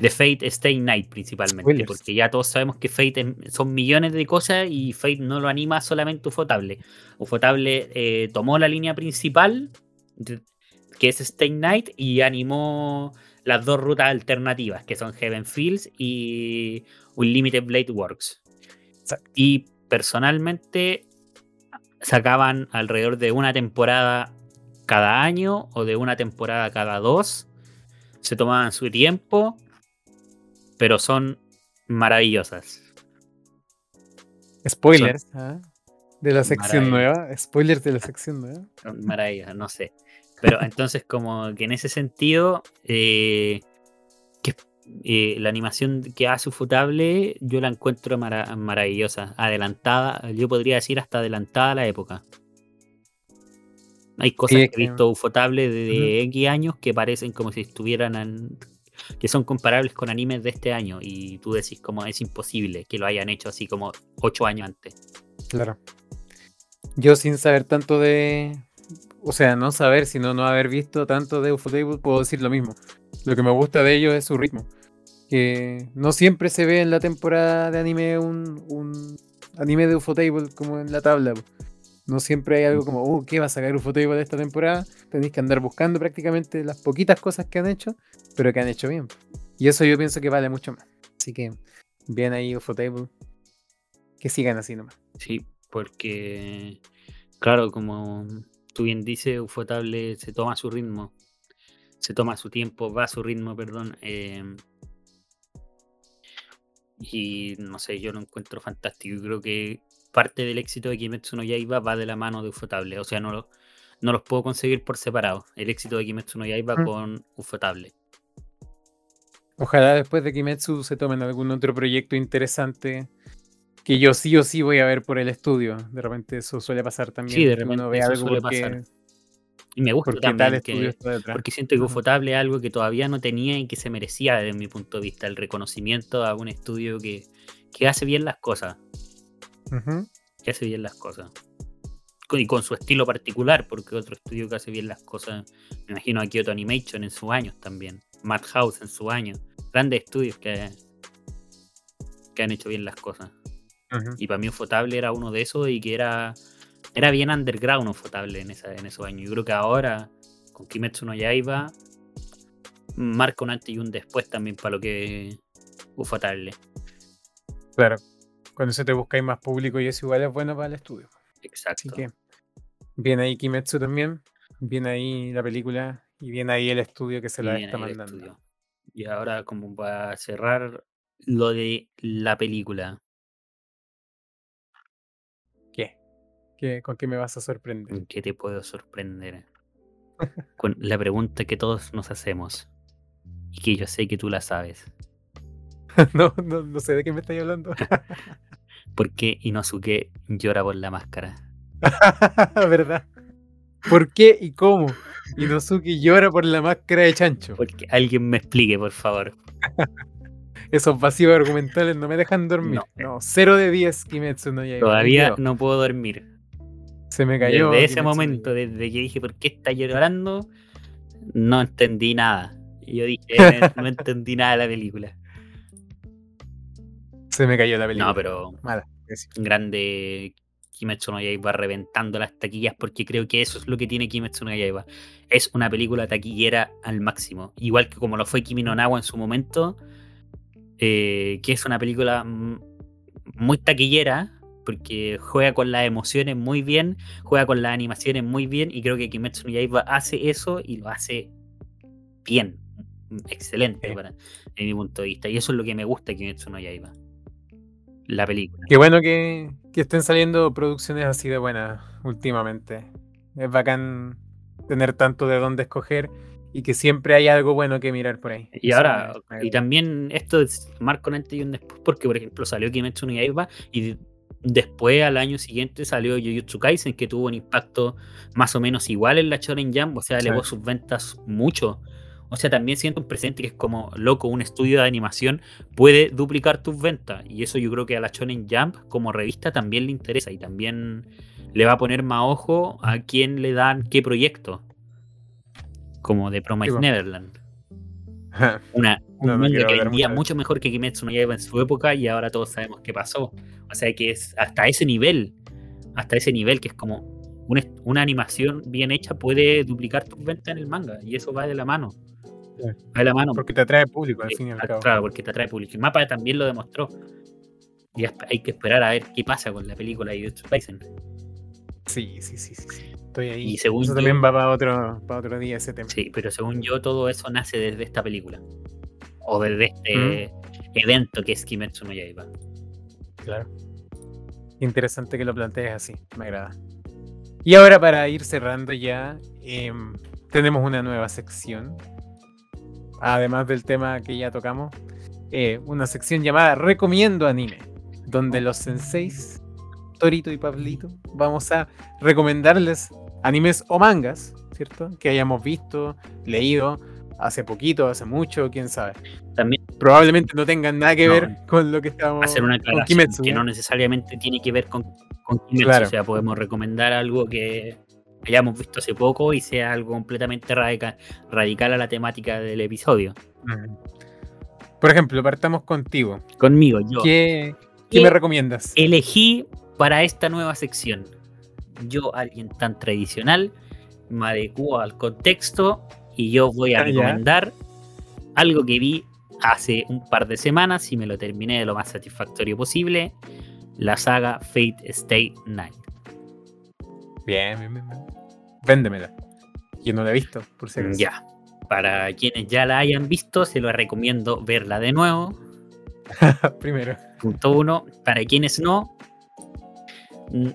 De Fate Stay Night principalmente. Spoilers. Porque ya todos sabemos que Fate es- son millones de cosas y Fate no lo anima solamente Ufotable. Ufotable eh, tomó la línea principal, que es Stay Night, y animó las dos rutas alternativas, que son Heaven Fields y Unlimited Blade Works. Exacto. Y personalmente sacaban alrededor de una temporada cada año o de una temporada cada dos. Se tomaban su tiempo, pero son maravillosas. Spoilers. ¿ah? De la sección nueva. Spoilers de la sección nueva. Son maravillosas, no sé. Pero entonces como que en ese sentido, eh, que, eh, la animación que hace Ufotable yo la encuentro mara- maravillosa, adelantada, yo podría decir hasta adelantada a la época. Hay cosas que he visto Ufotable de X años que parecen como si estuvieran en- que son comparables con animes de este año y tú decís como es imposible que lo hayan hecho así como 8 años antes. Claro. Yo sin saber tanto de. O sea, no saber, sino no haber visto tanto de Ufotable, puedo decir lo mismo. Lo que me gusta de ellos es su ritmo. Que no siempre se ve en la temporada de anime un, un anime de Ufotable como en la tabla. No siempre hay algo como, uh, ¿qué va a sacar Ufotable esta temporada? Tenéis que andar buscando prácticamente las poquitas cosas que han hecho, pero que han hecho bien. Y eso yo pienso que vale mucho más. Así que, bien ahí Ufotable. Que sigan así nomás. Sí, porque, claro, como tú bien dices, Ufotable se toma su ritmo, se toma su tiempo, va a su ritmo, perdón. eh, y no sé, yo lo encuentro fantástico. y creo que parte del éxito de Kimetsu no Yaiba va de la mano de Ufotable. O sea, no, lo- no los puedo conseguir por separado. El éxito de Kimetsu no Yaiba Mm. con Ufotable. Ojalá después de Kimetsu se tomen algún otro proyecto interesante que yo sí o sí voy a ver por el estudio. De repente eso suele pasar también. Sí, de repente ve algo suele porque, pasar. Y me gusta también que, está porque siento que. Ufotable es algo que todavía no tenía y que se merecía desde mi punto de vista, el reconocimiento a un estudio que, que hace bien las cosas, que hace bien las cosas. Y con su estilo particular, porque otro estudio que hace bien las cosas, me imagino a Kyoto Animation en sus años también, Madhouse en su año, grandes estudios que, que han hecho bien las cosas. Y para mí Ufotable era uno de esos y que era, era bien underground Ufotable en, esa, en esos años. Yo creo que ahora, con Kimetsu no Yaiba, marca un antes y un después también para lo que Ufotable. Claro. Cuando se te buscáis más público y eso igual es bueno para el estudio. Así Exacto. que viene ahí Kimetsu también. Viene ahí la película y viene ahí el estudio que se Y la está mandando. Y ahora, como para cerrar lo de la película, ¿Qué? ¿Con qué me vas a sorprender? ¿en qué te puedo sorprender? Con la pregunta que todos nos hacemos y que yo sé que tú la sabes. no, no, no sé de qué me estáis hablando. ¿Por qué Inosuke llora por la máscara? ¿Verdad? ¿Por qué y cómo? Inosuke llora por la máscara de chancho. Porque alguien me explique, por favor. Esos vacíos argumentales no me dejan dormir. No. No, 0 de 10 Kimetsu no Yaiba. Todavía no puedo dormir. Se me cayó. Desde ese momento, desde que dije, ¿por qué está llorando? No entendí nada. Y yo dije, no entendí nada de la película. Se me cayó la película. No, pero Mala. sí. grande Kimetsu no Yaiba reventando las taquillas porque creo que eso es lo que tiene Kimetsu no Yaiba. Es una película taquillera al máximo. Igual que como lo fue Kimi no Nawa en su momento, eh, que es una película mm, muy taquillera porque juega con las emociones muy bien, juega con las animaciones muy bien y creo que Kimetsu no Yaiba hace eso y lo hace bien, excelente Sí. para, en mi punto de vista. Y eso es lo que me gusta de Kimetsu no Yaiba. La película. Qué bueno que, que estén saliendo producciones así de buenas últimamente. Es bacán tener tanto de dónde escoger y que siempre hay algo bueno que mirar por ahí. Y Eso ahora, y también esto es marca un antes y un después, porque por ejemplo salió Kimetsu no Yaiba y después al año siguiente salió Jujutsu Kaisen, que tuvo un impacto más o menos igual en la Shonen Jump, o sea, Sí. elevó sus ventas mucho. O sea, también siento un presente que es como, loco, un estudio de animación puede duplicar tus ventas. Y eso yo creo que a la Shonen Jump como revista también le interesa y también le va a poner más ojo a quién le dan qué proyecto. Como de Promise po. Neverland una, un No, no manga quiero que vendía mucho mejor que Kimetsu no Yaiba en su época y ahora todos sabemos qué pasó. O sea que es hasta ese nivel, hasta ese nivel que es como una, una animación bien hecha puede duplicar tus ventas en el manga y eso va de la mano. Sí. Va de la mano. Porque te atrae público, al fin y al cabo. Claro, porque te atrae público. El mapa también lo demostró. Y hay que esperar a ver qué pasa con la película de Jujutsu Kaisen. Sí, sí, sí, sí, sí. Estoy ahí. Y según Eso yo- también va para otro, para otro día ese tema. Sí, pero según yo todo eso nace desde esta película. O desde este Mm. evento que es Kimetsu no Yaiba. Claro. Interesante que lo plantees así, me agrada. Y ahora para ir cerrando ya, em, tenemos una nueva sección. Además del tema que ya tocamos, eh, una sección llamada Recomiendo Anime, donde los senseis, Torito y Pablito, vamos a recomendarles animes o mangas, ¿cierto? Que hayamos visto, leído hace poquito, hace mucho, quién sabe. También Probablemente no tengan nada que No. ver con lo que estábamos hacer una con Kimetsu, que no necesariamente tiene que ver con, con Kimetsu. Claro. O sea, podemos recomendar algo que hayamos visto hace poco y sea algo completamente radica- radical a la temática del episodio. Por ejemplo, partamos contigo. Conmigo, yo ¿Qué, qué ¿Qué me recomiendas? elegí para esta nueva sección. Yo, alguien tan tradicional, me adecuo al contexto y yo voy a Ah, recomendar algo que vi hace un par de semanas y me lo terminé de lo más satisfactorio posible. La saga Fate Stay Night. Bien, bien, bien. Véndemela. Yo no la he visto, por si acaso. Ya. Para quienes ya la hayan visto, se lo recomiendo verla de nuevo. Primero. Punto uno. Para quienes no, mm,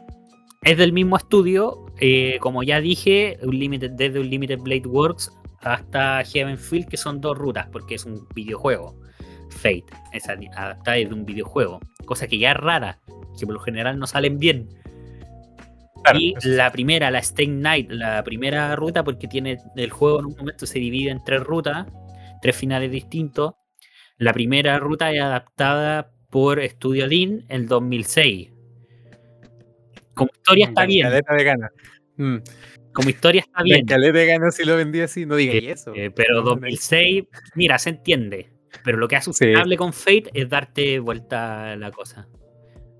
es del mismo estudio eh, como ya dije, Unlimited, desde Unlimited Blade Works hasta Heavenfield, que son dos rutas, porque es un videojuego. Fate, es adaptada desde un videojuego, cosa que ya es rara, que por lo general no salen bien. y la primera, la Stay Night, la primera ruta, porque tiene el juego en un momento se divide en tres rutas, tres finales distintos. La primera ruta es adaptada por Studio Dean en 2006. Como historia está bien. De mm. Como historia está bien. De ganas si lo vendía así, no digas eh, eso. Eh, pero 2006, mira, se entiende. Pero lo que hace sustentable con Fate es darte vuelta la cosa.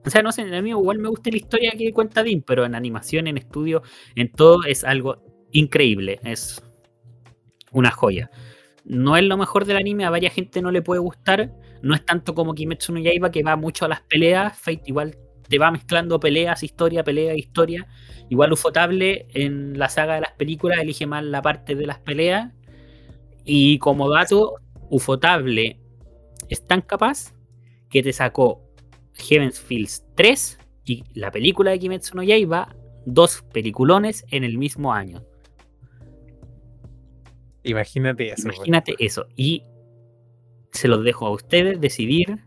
O sea, no sé, a mí igual me gusta la historia que cuenta Dean, pero en animación, en estudio, en todo es algo increíble. Es una joya. No es lo mejor del anime, a varias gente no le puede gustar. No es tanto como Kimetsu no Yaiba, que va mucho a las peleas. Fate igual te va mezclando peleas, historia, pelea, historia. Igual Ufotable en la saga de las películas elige más la parte de las peleas. Y como dato, Ufotable es tan capaz que te sacó Heaven's Fields 3 y la película de Kimetsu no Yaiba, dos peliculones en el mismo año. Imagínate eso. Imagínate eso. Y se los dejo a ustedes decidir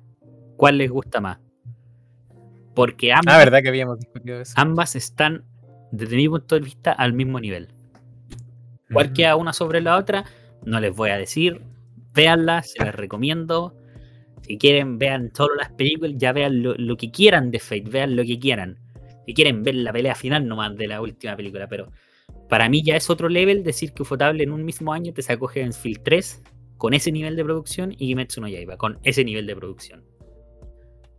cuál les gusta más. Porque ambas, ah, verdad que habíamos discutido eso. ambas están, desde mi punto de vista, al mismo nivel. Cuál queda una sobre la otra, no les voy a decir. Véanlas, se las recomiendo. Si quieren, vean solo las películas, ya vean lo, que quieran de Fate, vean lo que quieran. Si quieren ver la pelea final nomás de la última película, pero para mí ya es otro level decir que Ufotable en un mismo año te sacó Heaven's Field 3 con ese nivel de producción y Kimetsu no Yaiba con ese nivel de producción.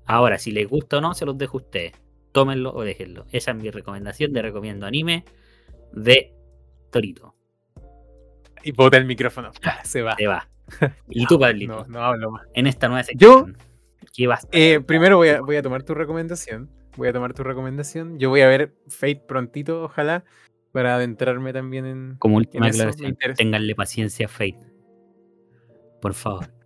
Ahora, si les gusta o no, se los dejo a ustedes. Tómenlo o déjenlo. Esa es mi recomendación de recomiendo anime de Torito. Y bota el micrófono. Se va. Se va. ¿Y tú, Pablito? No, no hablo más. En esta nueva sección. Yo, ¿qué vas? Eh, primero voy a, voy a tomar tu recomendación. Voy a tomar tu recomendación. Yo voy a ver Fate prontito, ojalá, para adentrarme también en. Como última aclaración, ténganle paciencia a Fate. Por favor.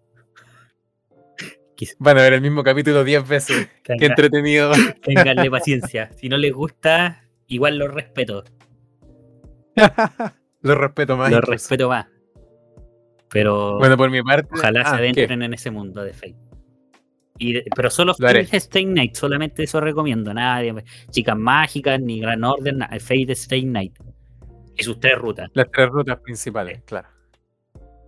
Van a ver el mismo capítulo 10 veces. Qué entretenido. Ténganle paciencia. Si no les gusta, igual lo respeto. lo respeto más. Lo respeto más. Pero. Bueno, por mi parte. Ojalá se ah, adentren en ese mundo de Fate. Y, pero solo Fate Stay Night, solamente eso recomiendo. Nada de chicas mágicas, ni Gran Orden, Fate Stay Night. Y sus tres rutas. Las tres rutas principales, claro.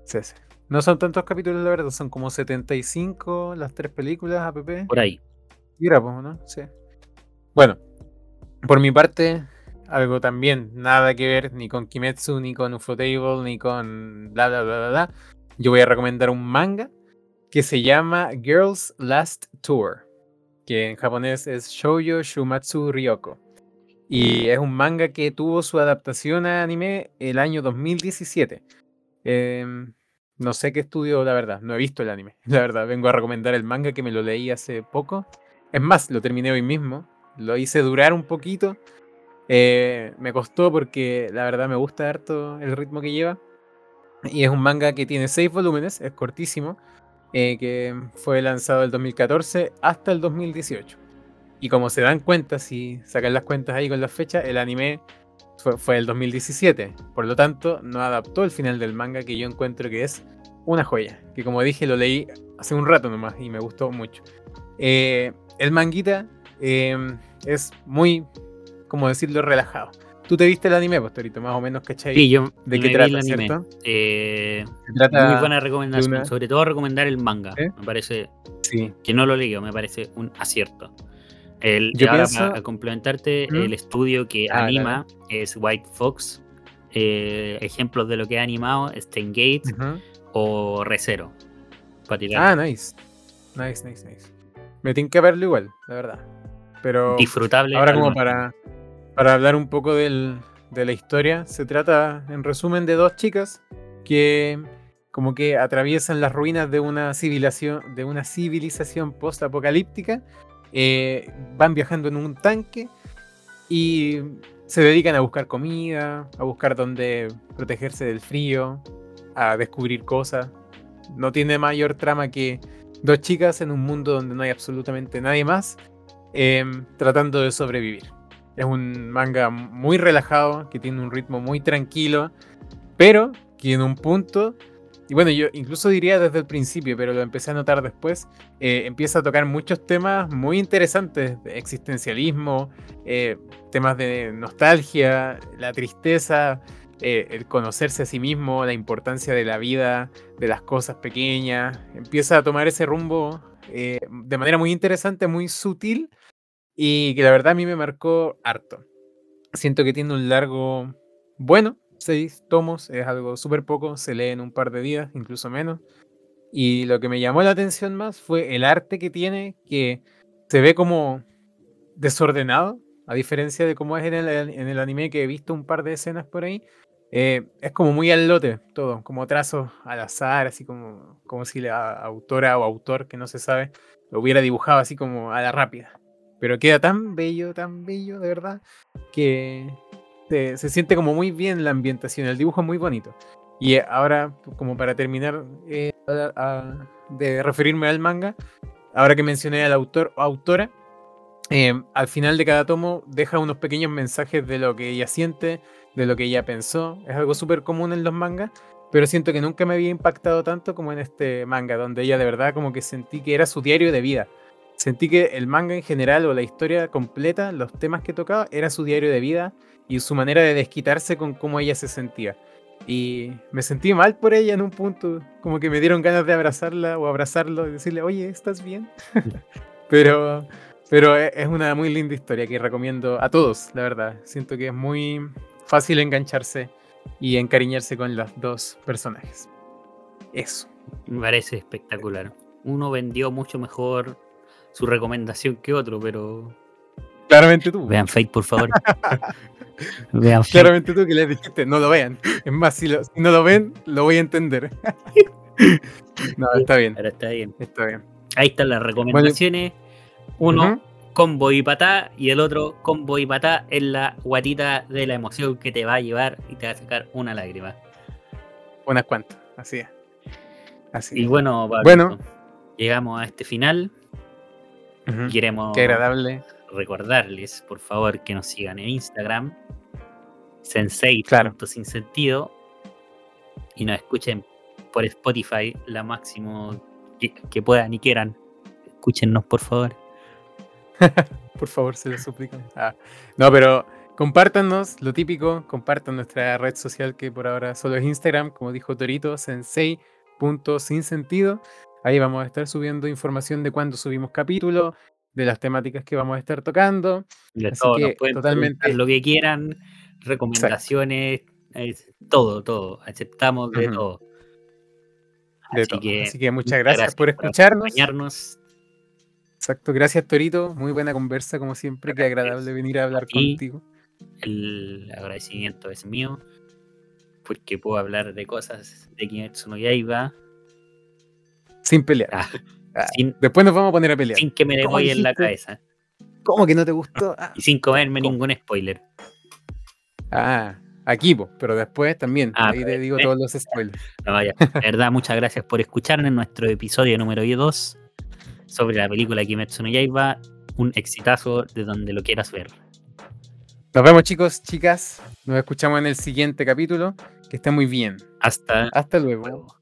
Sí, sí. No son tantos capítulos, la verdad, son como 75 las tres películas, APP. Por ahí. Mira, pues, ¿no? Sí. Bueno, por mi parte, algo también, nada que ver ni con Kimetsu, ni con Ufotable, ni con bla, bla, bla, bla, bla. Yo voy a recomendar un manga que se llama Girls Last Tour, que en japonés es Shoujo Shumatsu Ryoko. Y es un manga que tuvo su adaptación a anime el año 2017. Eh, em, no sé qué estudio, la verdad. No he visto el anime. La verdad, vengo a recomendar el manga que me lo leí hace poco. Es más, lo terminé hoy mismo. Lo hice durar un poquito. Eh, me costó porque la verdad me gusta harto el ritmo que lleva. Y es un manga que tiene seis volúmenes, es cortísimo. Eh, que fue lanzado el 2014 hasta el 2018. Y como se dan cuenta, si sacan las cuentas ahí con las fechas, el anime fue, el 2017. Por lo tanto, no adaptó el final del manga que yo encuentro que es una joya. Que como dije, lo leí hace un rato nomás y me gustó mucho. Eh, el manguita em, es muy, como decirlo, relajado. Tú te viste el anime, Pastorito, más o menos, ¿cachai? Sí, yo de qué trata, ¿cierto? Eh, muy buena recomendación. Sobre todo recomendar el manga. Me parece sí. que no lo leí, me parece un acierto. El, Yo ahora, a, complementarte, ¿Mm? el estudio que ah, anima es White Fox. Eh, ejemplos de lo que ha animado, Steingate o Recero. Ah, nice. Nice, nice, nice. Me tiene que verlo igual, la verdad. Pero disfrutable. Ahora como para, para hablar un poco del, de la historia, se trata en resumen de dos chicas que como que atraviesan las ruinas de una civilización, de una civilización post-apocalíptica eh, van viajando en un tanque y se dedican a buscar comida, a buscar dónde protegerse del frío, a descubrir cosas. No tiene mayor trama que dos chicas en un mundo donde no hay absolutamente nadie más, em, tratando de sobrevivir. Es un manga muy relajado, que tiene un ritmo muy tranquilo, pero que en un punto, y bueno, yo incluso diría desde el principio, pero lo empecé a notar después, eh, empieza a tocar muchos temas muy interesantes, de existencialismo, eh, temas de nostalgia, la tristeza, eh, el conocerse a sí mismo, la importancia de la vida, de las cosas pequeñas, empieza a tomar ese rumbo de manera muy interesante, muy sutil, y que la verdad a mí me marcó harto. Siento que tiene un largo bueno, seis tomos, es algo súper poco, se lee en un par de días, incluso menos. Y lo que me llamó la atención más fue el arte que tiene, que se ve como desordenado, a diferencia de cómo es en el, en el anime que he visto un par de escenas por ahí. Eh, es como muy al lote todo, como trazos al azar, así como, como si la autora o autor, que no se sabe, lo hubiera dibujado así como a la rápida. Pero queda tan bello, tan bello, de verdad, que se, siente como muy bien la ambientación. El dibujo es muy bonito. Y ahora, como para terminar eh, de referirme al manga, ahora que mencioné al autor o autora, eh, al final de cada tomo deja unos pequeños mensajes de lo que ella siente, de lo que ella pensó. Es algo súper común en los mangas, pero siento que nunca me había impactado tanto como en este manga, donde ella de verdad como que sentí que era su diario de vida sentí que el manga en general o la historia completa, los temas que tocaba, era su diario de vida y su manera de desquitarse con cómo ella se sentía. Y me sentí mal por ella en un punto, como que me dieron ganas de abrazarla o abrazarlo y decirle, oye, ¿estás bien? pero, pero e, es una muy linda historia que recomiendo a todos, la verdad. Siento que es muy fácil engancharse y encariñarse con los dos personajes. Eso. Me parece espectacular. Uno vendió mucho mejor su recomendación que otro, pero. Claramente tú. Vean Fate, por favor. vean Fate. Claramente tú que les dijiste, no lo vean. Es más, si, no lo ven, lo voy a entender. no, está bien. Pero está bien. Está bien. Ahí están las recomendaciones. Uno, combo y patá, y el otro, combo y patá, es la guatita de la emoción que te va a llevar y te va a sacar una lágrima. Unas cuantas, así es. Así y bueno, bueno, llegamos a este final. Queremos agradable. recordarles, por favor, que nos sigan en Instagram, Sensei, sin sentido, y nos escuchen por Spotify la máximo que, puedan y quieran. Escúchennos, por favor. por favor, se los suplican. Ah, no, pero compártanos, lo típico, compartan nuestra red social que por ahora solo es Instagram, como dijo Torito, sensei.sinsentido. Ahí vamos a estar subiendo información de cuándo subimos capítulos, de las temáticas que vamos a estar tocando. Así que totalmente lo que quieran, recomendaciones, todo, todo. Aceptamos de todo. Así, Que, Así que muchas gracias, por escucharnos. Exacto, gracias Torito, muy buena conversa como siempre, qué agradable venir a hablar contigo. El agradecimiento es mío, porque puedo hablar de cosas de Kimetsu no Yaiba, sin pelear. Ah, ah, después nos vamos a poner a pelear. Sin que me voy en la cabeza. ¿Cómo que no te gustó? Ah. y sin comerme ningún spoiler. Ah, aquí, pero después también. ahí te digo todos los spoilers. No, vaya. verdad, muchas gracias por escucharnos en nuestro episodio número 2 sobre la película Kimetsu no Yaiba. Un exitazo de donde lo quieras ver. Nos vemos, chicos, chicas. Nos escuchamos en el siguiente capítulo. Que esté muy bien. Hasta, Hasta luego.